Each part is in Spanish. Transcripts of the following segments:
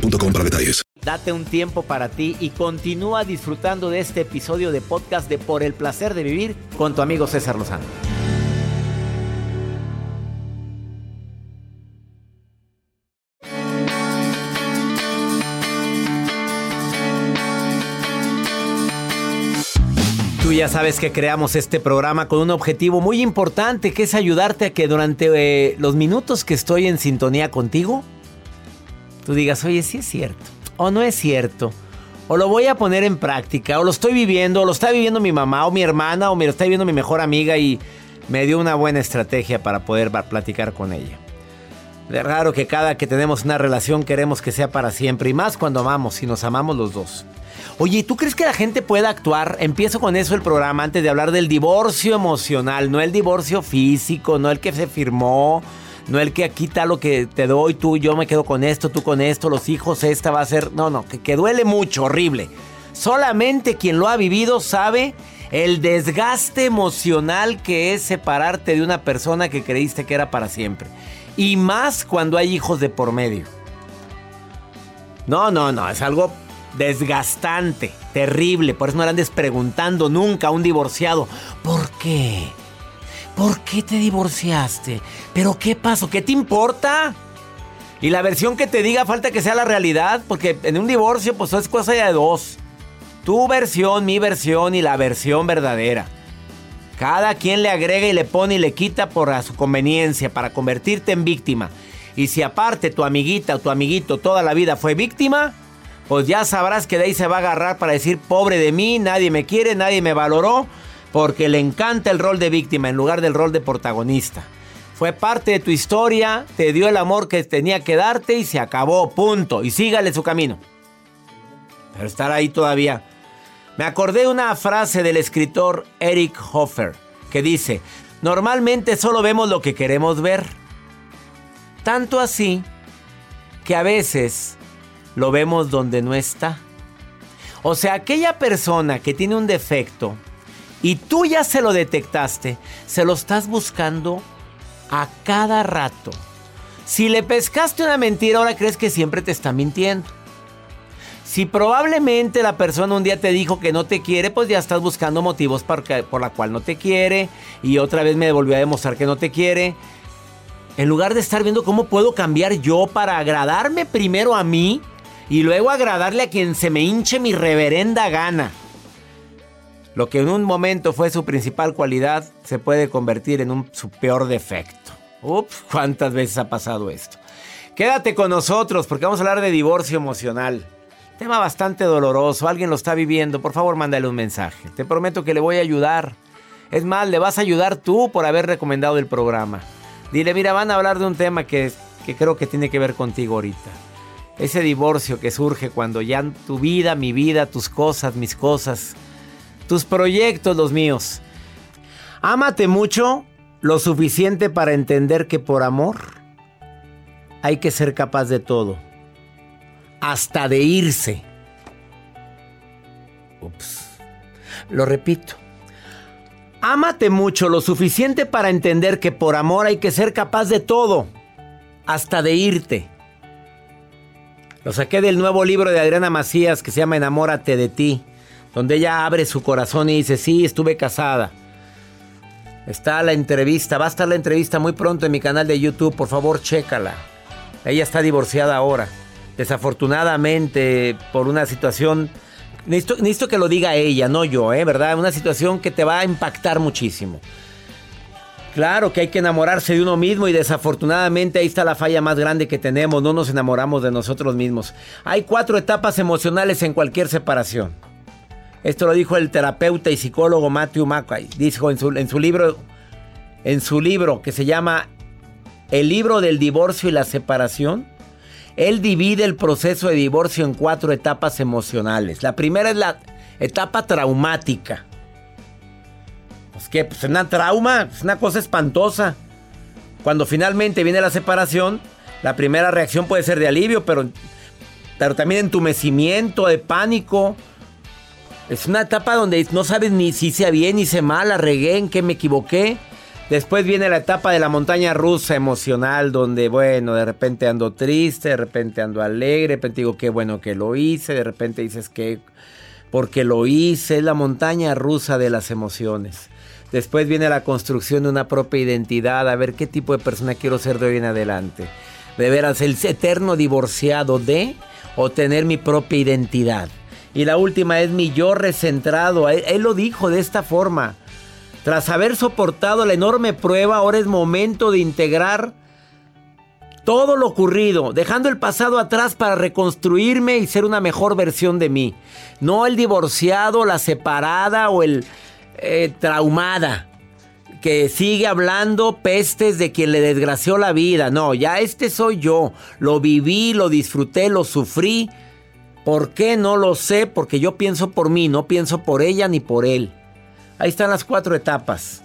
para detalles. Date un tiempo para ti y continúa disfrutando de este episodio de podcast de Por el placer de vivir con tu amigo César Lozano. Tú ya sabes que creamos este programa con un objetivo muy importante que es ayudarte a que durante eh, los minutos que estoy en sintonía contigo, tú digas, oye, sí es cierto, o no es cierto, o lo voy a poner en práctica, o lo estoy viviendo, o lo está viviendo mi mamá, o mi hermana, o me lo está viviendo mi mejor amiga y me dio una buena estrategia para poder platicar con ella. Es raro que cada que tenemos una relación queremos que sea para siempre, y más cuando amamos, y nos amamos los dos. Oye, ¿tú crees que la gente pueda actuar? Empiezo con eso el programa antes de hablar del divorcio emocional, no el divorcio físico, no el que se firmó, no el que aquí está lo que te doy, tú, yo me quedo con esto, tú con esto, los hijos, esta va a ser. No, no, que, que duele mucho, horrible. Solamente quien lo ha vivido sabe el desgaste emocional que es separarte de una persona que creíste que era para siempre. Y más cuando hay hijos de por medio. No, no, no, es algo desgastante, terrible. Por eso no le andes preguntando nunca a un divorciado, ¿por qué? ¿Por qué te divorciaste? ¿Pero qué pasó? ¿Qué te importa? Y la versión que te diga falta que sea la realidad, porque en un divorcio pues es cosa de dos. Tu versión, mi versión y la versión verdadera. Cada quien le agrega y le pone y le quita por a su conveniencia para convertirte en víctima. Y si aparte tu amiguita o tu amiguito toda la vida fue víctima, pues ya sabrás que de ahí se va a agarrar para decir, pobre de mí, nadie me quiere, nadie me valoró porque le encanta el rol de víctima en lugar del rol de protagonista. Fue parte de tu historia, te dio el amor que tenía que darte y se acabó, punto. Y sígale su camino. Pero estar ahí todavía. Me acordé de una frase del escritor Eric Hoffer que dice, normalmente solo vemos lo que queremos ver. Tanto así que a veces lo vemos donde no está. O sea, aquella persona que tiene un defecto, y tú ya se lo detectaste, se lo estás buscando a cada rato. Si le pescaste una mentira, ahora crees que siempre te está mintiendo. Si probablemente la persona un día te dijo que no te quiere, pues ya estás buscando motivos por, por la cual no te quiere y otra vez me volvió a demostrar que no te quiere. En lugar de estar viendo cómo puedo cambiar yo para agradarme primero a mí y luego agradarle a quien se me hinche mi reverenda gana. Lo que en un momento fue su principal cualidad se puede convertir en su peor defecto. Ups, ¿cuántas veces ha pasado esto? Quédate con nosotros porque vamos a hablar de divorcio emocional. Tema bastante doloroso, alguien lo está viviendo, por favor mándale un mensaje. Te prometo que le voy a ayudar. Es más, le vas a ayudar tú por haber recomendado el programa. Dile, mira, van a hablar de un tema que, que creo que tiene que ver contigo ahorita. Ese divorcio que surge cuando ya tu vida, mi vida, tus cosas, mis cosas, tus proyectos, los míos. Ámate mucho, lo suficiente para entender que por amor hay que ser capaz de todo. Hasta de irse. Ups. Lo repito. Ámate mucho, lo suficiente para entender que por amor hay que ser capaz de todo. Hasta de irte. Lo saqué del nuevo libro de Adriana Macías que se llama Enamórate de ti donde ella abre su corazón y dice, sí, estuve casada. Está la entrevista, va a estar la entrevista muy pronto en mi canal de YouTube, por favor, chécala. Ella está divorciada ahora, desafortunadamente, por una situación... Necesito, que lo diga ella, no yo, ¿eh? ¿Verdad? Una situación que te va a impactar muchísimo. Claro que hay que enamorarse de uno mismo y desafortunadamente ahí está la falla más grande que tenemos, no nos enamoramos de nosotros mismos. Hay cuatro etapas emocionales en cualquier separación. Esto lo dijo el terapeuta y psicólogo Matthew McQuay. Dijo en su, en su libro, en su libro que se llama El libro del divorcio y la separación. Él divide el proceso de divorcio en cuatro etapas emocionales. La primera es la etapa traumática. Pues que pues una trauma, es una cosa espantosa. Cuando finalmente viene la separación, la primera reacción puede ser de alivio, pero, pero también entumecimiento, de pánico, es una etapa donde no sabes ni si hice bien, ni hice mal, la regué, en qué me equivoqué. Después viene la etapa de la montaña rusa emocional, donde, bueno, de repente ando triste, de repente ando alegre, de repente digo, qué bueno que lo hice, de repente dices que porque lo hice, es la montaña rusa de las emociones. Después viene la construcción de una propia identidad, a ver qué tipo de persona quiero ser de hoy en adelante. De veras, el eterno divorciado de o tener mi propia identidad. Y la última es mi yo recentrado. Él, lo dijo de esta forma. Tras haber soportado la enorme prueba, ahora es momento de integrar todo lo ocurrido, dejando el pasado atrás para reconstruirme y ser una mejor versión de mí. No el divorciado, la separada o el eh, traumada que sigue hablando pestes de quien le desgració la vida. No, ya este soy yo. Lo viví, lo disfruté, lo sufrí. ¿Por qué? No lo sé, porque yo pienso por mí, no pienso por ella ni por él. Ahí están las cuatro etapas.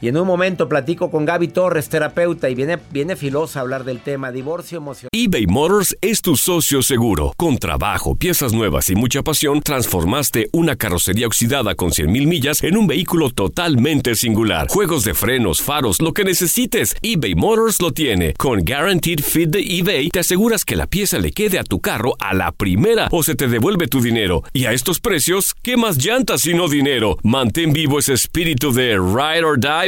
Y en un momento platico con Gaby Torres, terapeuta, y viene, viene filosa a hablar del tema divorcio emocional. eBay Motors es tu socio seguro. Con trabajo, piezas nuevas y mucha pasión, transformaste una carrocería oxidada con 100.000 millas en un vehículo totalmente singular. Juegos de frenos, faros, lo que necesites, eBay Motors lo tiene. Con Guaranteed Fit de eBay, te aseguras que la pieza le quede a tu carro a la primera o se te devuelve tu dinero. Y a estos precios, ¿qué más llantas sino dinero? Mantén vivo ese espíritu de Ride or Die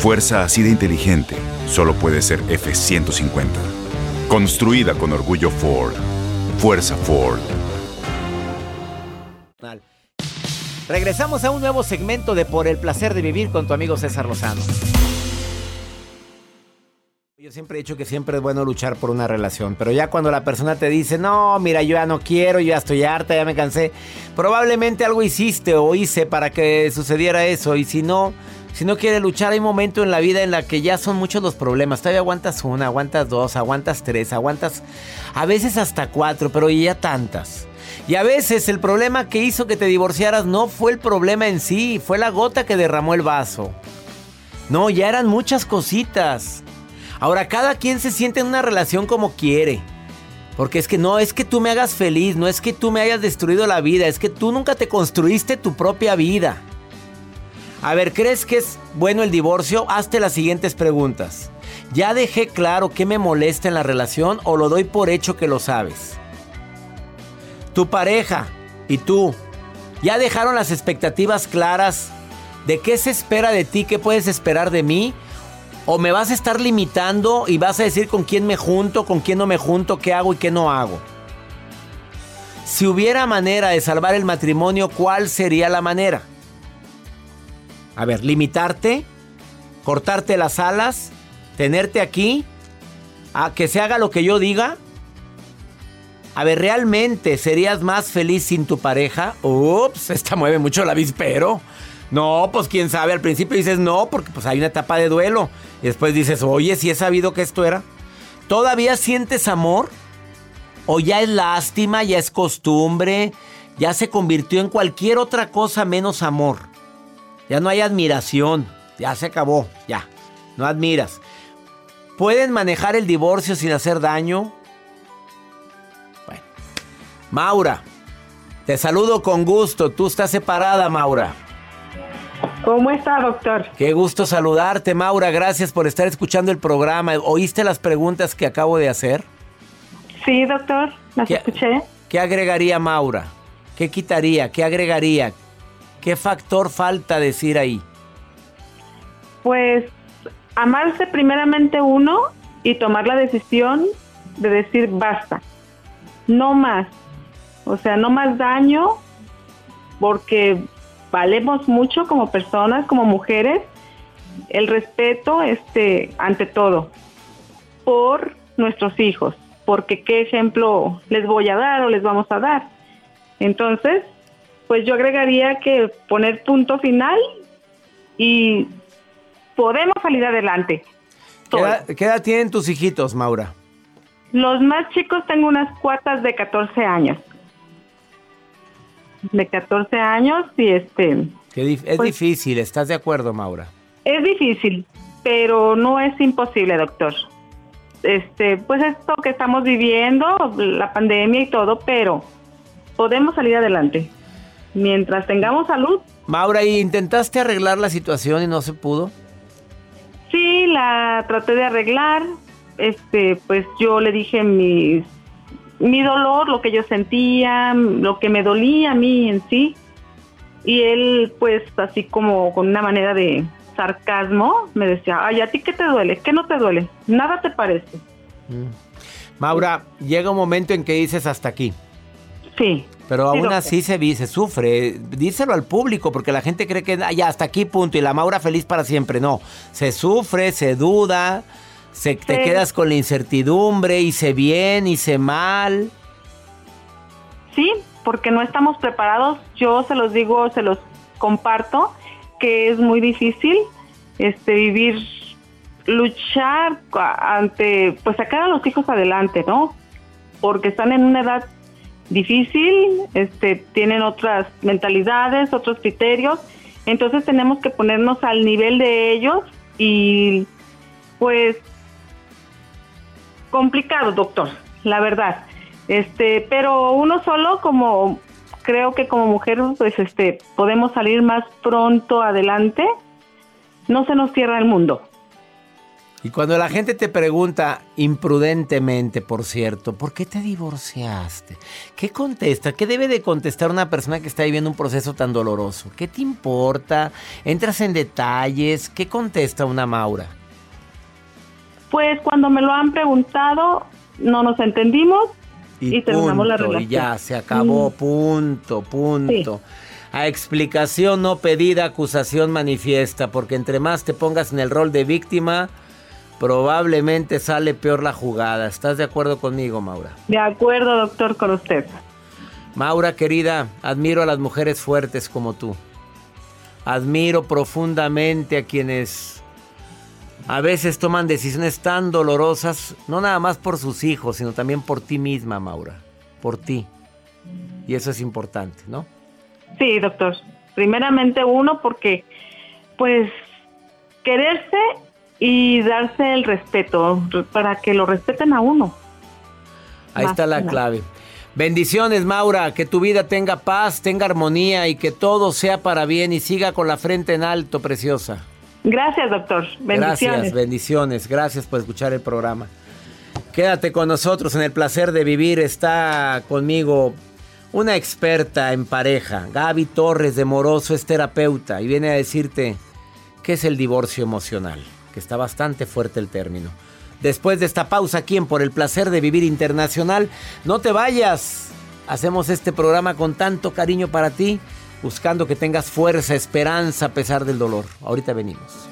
Fuerza así de inteligente solo puede ser F-150. Construida con orgullo Ford. Fuerza Ford. Regresamos a un nuevo segmento de Por el placer de vivir con tu amigo César Lozano. Yo siempre he dicho que siempre es bueno luchar por una relación, pero ya cuando la persona te dice, no, mira, yo ya no quiero, yo ya estoy harta, ya me cansé, probablemente algo hiciste o hice para que sucediera eso, y si no, si no quiere luchar, hay un momento en la vida en la que ya son muchos los problemas. Todavía aguantas una, aguantas dos, aguantas tres, aguantas a veces hasta cuatro, pero ya tantas. Y a veces el problema que hizo que te divorciaras no fue el problema en sí, fue la gota que derramó el vaso. No, ya eran muchas cositas. Ahora cada quien se siente en una relación como quiere. Porque es que no es que tú me hagas feliz, no es que tú me hayas destruido la vida, es que tú nunca te construiste tu propia vida. A ver, ¿crees que es bueno el divorcio? Hazte las siguientes preguntas. ¿Ya dejé claro qué me molesta en la relación o lo doy por hecho que lo sabes? Tu pareja y tú, ¿ya dejaron las expectativas claras de qué se espera de ti, qué puedes esperar de mí? ¿O me vas a estar limitando y vas a decir con quién me junto, con quién no me junto, qué hago y qué no hago? Si hubiera manera de salvar el matrimonio, ¿cuál sería la manera? A ver, limitarte, cortarte las alas, tenerte aquí, a que se haga lo que yo diga. A ver, ¿realmente serías más feliz sin tu pareja? Ups, esta mueve mucho la vispero. No, pues quién sabe, al principio dices no, porque pues hay una etapa de duelo. Y después dices, oye, si he sabido que esto era. ¿Todavía sientes amor? ¿O ya es lástima, ya es costumbre, ya se convirtió en cualquier otra cosa menos amor? Ya no hay admiración. Ya se acabó. Ya. No admiras. ¿Pueden manejar el divorcio sin hacer daño? Bueno. Maura. Te saludo con gusto. Tú estás separada, Maura. ¿Cómo está, doctor? Qué gusto saludarte, Maura. Gracias por estar escuchando el programa. ¿Oíste las preguntas que acabo de hacer? Sí, doctor, las escuché. ¿Qué agregaría Maura? ¿Qué quitaría? ¿Qué agregaría? ¿Qué factor falta decir ahí? Pues amarse primeramente uno y tomar la decisión de decir basta, no más. O sea, no más daño porque valemos mucho como personas, como mujeres, el respeto este ante todo por nuestros hijos, porque qué ejemplo les voy a dar o les vamos a dar. Entonces, pues yo agregaría que poner punto final y podemos salir adelante. ¿Qué edad, tienen tus hijitos, Maura? Los más chicos tengo unas cuatas de 14 años. De 14 años y este... es pues difícil, ¿estás de acuerdo, Maura? Es difícil, pero no es imposible, doctor. Este, pues esto que estamos viviendo, la pandemia y todo, pero podemos salir adelante. Mientras tengamos salud. Maura, ¿y intentaste arreglar la situación y no se pudo? Sí, la traté de arreglar. Este, pues yo le dije mi, mi dolor, lo que yo sentía, lo que me dolía a mí en sí. Y él, pues, así como con una manera de sarcasmo, me decía, ay, ¿a ti qué te duele? ¿Qué no te duele? Nada te parece. Mm. Maura, llega un momento en que dices hasta aquí. Sí. Pero aún así se, se sufre. Díselo al público, porque la gente cree que ya hasta aquí punto y la Maura feliz para siempre. No, se sufre, se duda, se, te quedas con la incertidumbre, hice bien, hice mal. Sí, porque no estamos preparados. Yo se los digo, se los comparto, que es muy difícil este vivir, luchar ante, pues sacar a los hijos adelante, ¿no? Porque están en una edad difícil, este, tienen otras mentalidades, otros criterios, entonces tenemos que ponernos al nivel de ellos y pues complicado, doctor, la verdad. Este, pero uno solo como creo que como mujer pues este podemos salir más pronto adelante. No se nos cierra el mundo. Y cuando la gente te pregunta, imprudentemente, por cierto, ¿por qué te divorciaste? ¿Qué contesta? ¿Qué debe de contestar una persona que está viviendo un proceso tan doloroso? ¿Qué te importa? ¿Entras en detalles? ¿Qué contesta una Maura? Pues cuando me lo han preguntado, no nos entendimos y, terminamos la relación. Y ya, se acabó, mm. punto, punto. A explicación no pedida, acusación manifiesta, porque entre más te pongas en el rol de víctima, probablemente sale peor la jugada. ¿Estás de acuerdo conmigo, Maura? De acuerdo, doctor, con usted. Maura, querida, admiro a las mujeres fuertes como tú. Admiro profundamente a quienes a veces toman decisiones tan dolorosas, no nada más por sus hijos, sino también por ti misma, Maura. Por ti. Y eso es importante, ¿no? Sí, doctor. Primeramente uno porque, pues, quererse y darse el respeto para que lo respeten a uno. Ahí está la clave. Bendiciones, Maura, que tu vida tenga paz, tenga armonía y que todo sea para bien y siga con la frente en alto, preciosa. Gracias, doctor. Bendiciones. Gracias, bendiciones. Gracias por escuchar el programa. Quédate con nosotros en el placer de vivir. Está conmigo una experta en pareja, Gaby Torres de Moroso, es terapeuta y viene a decirte qué es el divorcio emocional que está bastante fuerte el término. Después de esta pausa aquí en Por el Placer de Vivir Internacional, no te vayas. Hacemos este programa con tanto cariño para ti, buscando que tengas fuerza, esperanza a pesar del dolor. Ahorita venimos.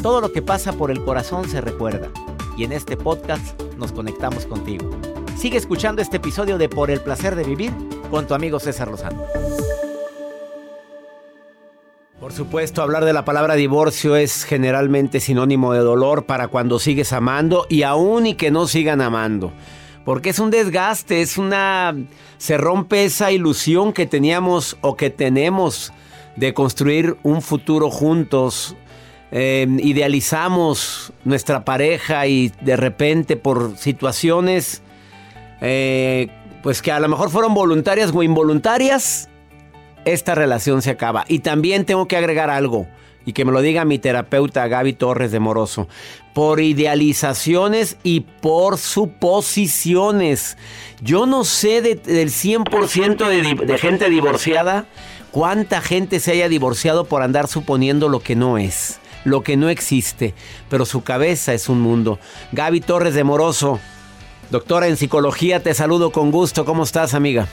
Todo lo que pasa por el corazón se recuerda y en este podcast nos conectamos contigo. Sigue escuchando este episodio de Por el Placer de Vivir con tu amigo César Lozano. Por supuesto, hablar de la palabra divorcio es generalmente sinónimo de dolor para cuando sigues amando y aún y que no sigan amando. Porque es un desgaste, es una... se rompe esa ilusión que teníamos o que tenemos de construir un futuro juntos. em, idealizamos nuestra pareja y de repente por situaciones eh, pues que a lo mejor fueron voluntarias o involuntarias, esta relación se acaba. Y también tengo que agregar algo, y que me lo diga mi terapeuta Gaby Torres de Moroso, por idealizaciones y por suposiciones. Yo no sé del 100% de, de gente divorciada cuánta gente se haya divorciado por andar suponiendo lo que no es, lo que no existe, pero su cabeza es un mundo. Gaby Torres de Moroso, doctora en psicología, te saludo con gusto. ¿Cómo estás, amiga?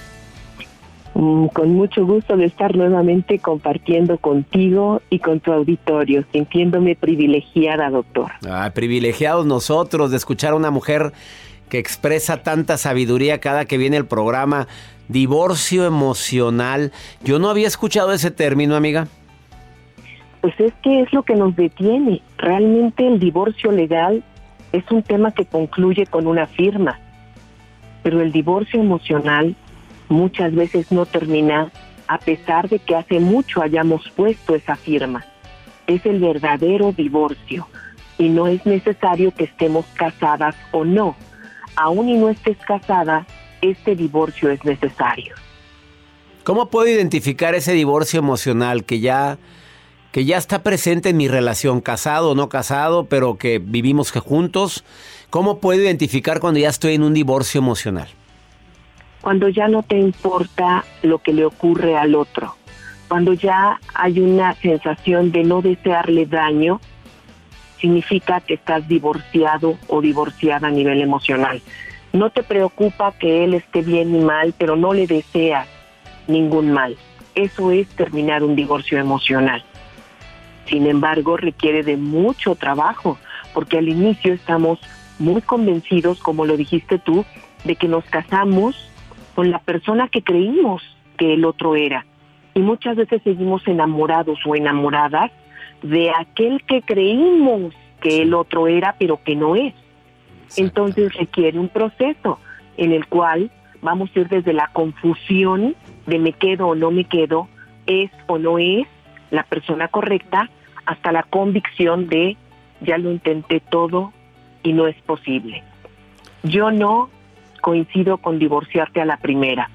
Mm, con mucho gusto de estar nuevamente compartiendo contigo y con tu auditorio, sintiéndome privilegiada, doctor. Ah, privilegiados nosotros de escuchar a una mujer que expresa tanta sabiduría cada que viene el programa. Divorcio emocional. Yo no había escuchado ese término, amiga. Pues es que es lo que nos detiene. Realmente el divorcio legal es un tema que concluye con una firma, pero el divorcio emocional muchas veces no termina a pesar de que hace mucho hayamos puesto esa firma. Es el verdadero divorcio y no es necesario que estemos casadas o no. Aún y no estés casada, este divorcio es necesario. ¿Cómo puedo identificar ese divorcio emocional que ya que ya está presente en mi relación, casado o no casado, pero que vivimos juntos? ¿Cómo puedo identificar cuando ya estoy en un divorcio emocional? cuando ya no te importa lo que le ocurre al otro, cuando ya hay una sensación de no desearle daño, significa que estás divorciado o divorciada a nivel emocional. No te preocupa que él esté bien y mal, pero no le deseas ningún mal. Eso es terminar un divorcio emocional. Sin embargo, requiere de mucho trabajo, porque al inicio estamos muy convencidos, como lo dijiste tú, de que nos casamos con la persona que creímos que el otro era. Y muchas veces seguimos enamorados o enamoradas de aquel que creímos que el otro era, pero que no es. Entonces requiere un proceso en el cual vamos a ir desde la confusión de me quedo o no me quedo, es o no es la persona correcta, hasta la convicción de ya lo intenté todo y no es posible. Yo no coincido con divorciarte a la primera.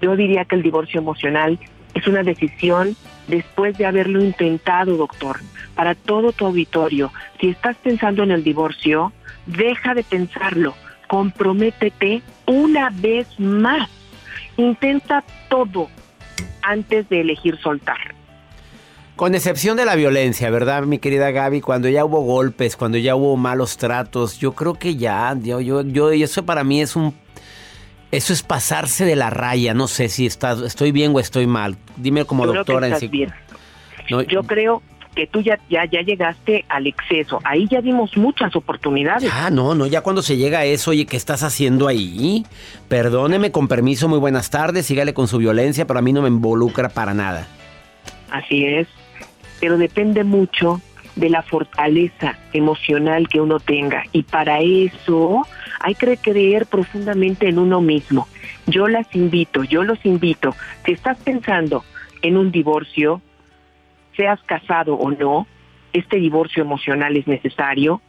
Yo diría que el divorcio emocional es una decisión después de haberlo intentado, doctor. Para todo tu auditorio, si estás pensando en el divorcio, deja de pensarlo, comprométete una vez más. Intenta todo antes de elegir soltar. Con excepción de la violencia, ¿verdad, mi querida Gaby? Cuando ya hubo golpes, cuando ya hubo malos tratos, yo creo que ya, yo, yo, yo eso para mí es un eso es pasarse de la raya. No sé si está, estoy bien o estoy mal. Dime como doctora en sí. Yo creo que tú ya, ya, ya llegaste al exceso. Ahí ya dimos muchas oportunidades. Ah, no, no, ya cuando se llega a eso, oye, ¿qué estás haciendo ahí? Perdóneme, con permiso, muy buenas tardes, sígale con su violencia, pero a mí no me involucra para nada. Así es, pero depende mucho de la fortaleza emocional que uno tenga. Y para eso hay que creer profundamente en uno mismo. Yo las invito, yo los invito, si estás pensando en un divorcio, seas casado o no, este divorcio emocional es necesario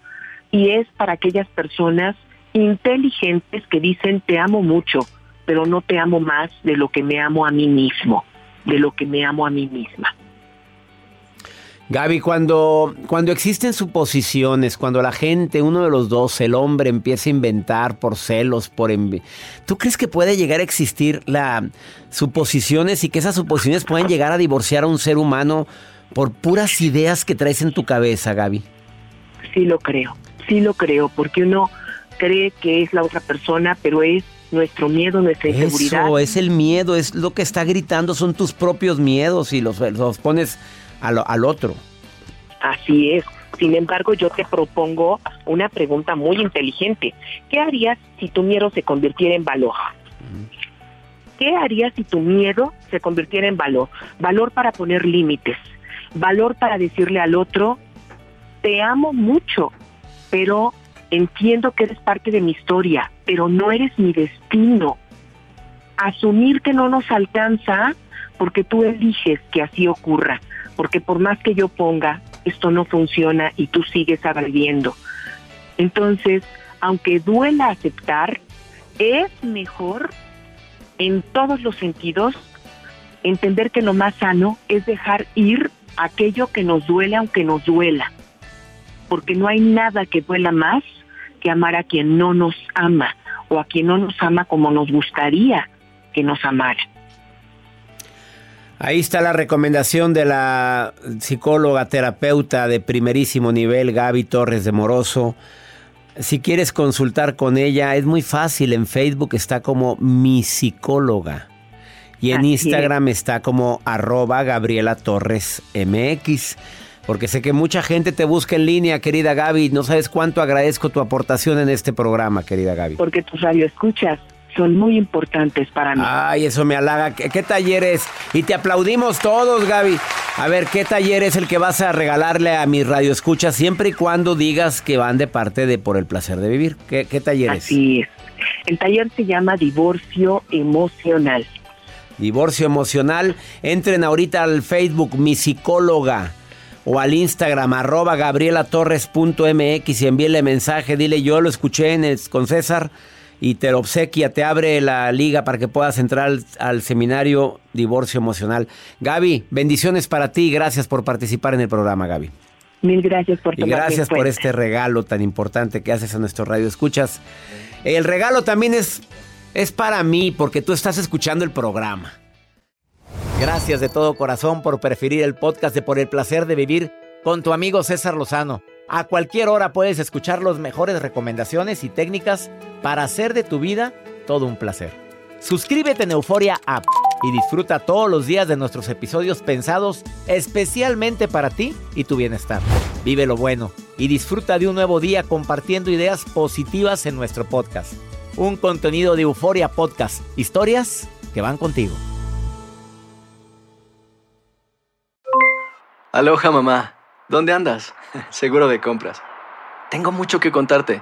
y es para aquellas personas inteligentes que dicen te amo mucho, pero no te amo más de lo que me amo a mí mismo, de lo que me amo a mí misma. Gaby, cuando, cuando existen suposiciones, cuando la gente, uno de los dos, el hombre, empieza a inventar por celos, por ¿tú crees que puede llegar a existir la suposiciones y que esas suposiciones pueden llegar a divorciar a un ser humano por puras ideas que traes en tu cabeza, Gaby? Sí lo creo, sí lo creo, porque uno cree que es la otra persona, pero es nuestro miedo, nuestra inseguridad. Eso, es el miedo, es lo que está gritando, son tus propios miedos y los, los pones al, otro. Así es. Sin embargo, yo te propongo una pregunta muy inteligente. ¿Qué harías si tu miedo se convirtiera en valor? ¿Qué harías si tu miedo se convirtiera en valor? Valor para poner límites, valor para decirle al otro, te amo mucho, pero entiendo que eres parte de mi historia, pero no eres mi destino. Asumir que no nos alcanza porque tú eliges que así ocurra porque por más que yo ponga esto no funciona y tú sigues agrediendo. Entonces, aunque duela aceptar, es mejor en todos los sentidos entender que lo más sano es dejar ir aquello que nos duele aunque nos duela, porque no hay nada que duela más que amar a quien no nos ama o a quien no nos ama como nos gustaría que nos amara. Ahí está la recomendación de la psicóloga terapeuta de primerísimo nivel, Gaby Torres de Moroso. Si quieres consultar con ella, es muy fácil. En Facebook está como mi psicóloga. Y en Instagram está como arroba Gabriela Torres MX. Porque sé que mucha gente te busca en línea, querida Gaby. No sabes cuánto agradezco tu aportación en este programa, querida Gaby. Porque tus radio escuchas son muy importantes para mí. Ay, eso me halaga. ¿Qué, talleres? Y te aplaudimos todos, Gaby. A ver, ¿qué taller es el que vas a regalarle a mi radio escucha siempre y cuando digas que van de parte de Por el Placer de Vivir? ¿Qué, qué taller es? Así es. El taller se llama Divorcio Emocional. Divorcio Emocional. Entren ahorita al Facebook Mi Psicóloga o al Instagram arroba gabrielatorres.mx y envíele mensaje. Dile yo lo escuché en el, con César y te obsequia, te abre la liga para que puedas entrar al, seminario Divorcio Emocional. Gaby, bendiciones para ti gracias por participar en el programa, Gaby. Mil gracias por Y gracias por este regalo tan importante que haces a nuestro radio. Escuchas. El regalo también es, es para mí porque tú estás escuchando el programa. Gracias de todo corazón por preferir el podcast de Por el placer de vivir con tu amigo César Lozano. A cualquier hora puedes escuchar las mejores recomendaciones y técnicas para hacer de tu vida todo un placer. Suscríbete en Euforia App y disfruta todos los días de nuestros episodios pensados especialmente para ti y tu bienestar. Vive lo bueno y disfruta de un nuevo día compartiendo ideas positivas en nuestro podcast. Un contenido de Euforia Podcast, historias que van contigo. Aloha mamá, ¿dónde andas? Seguro de compras. Tengo mucho que contarte.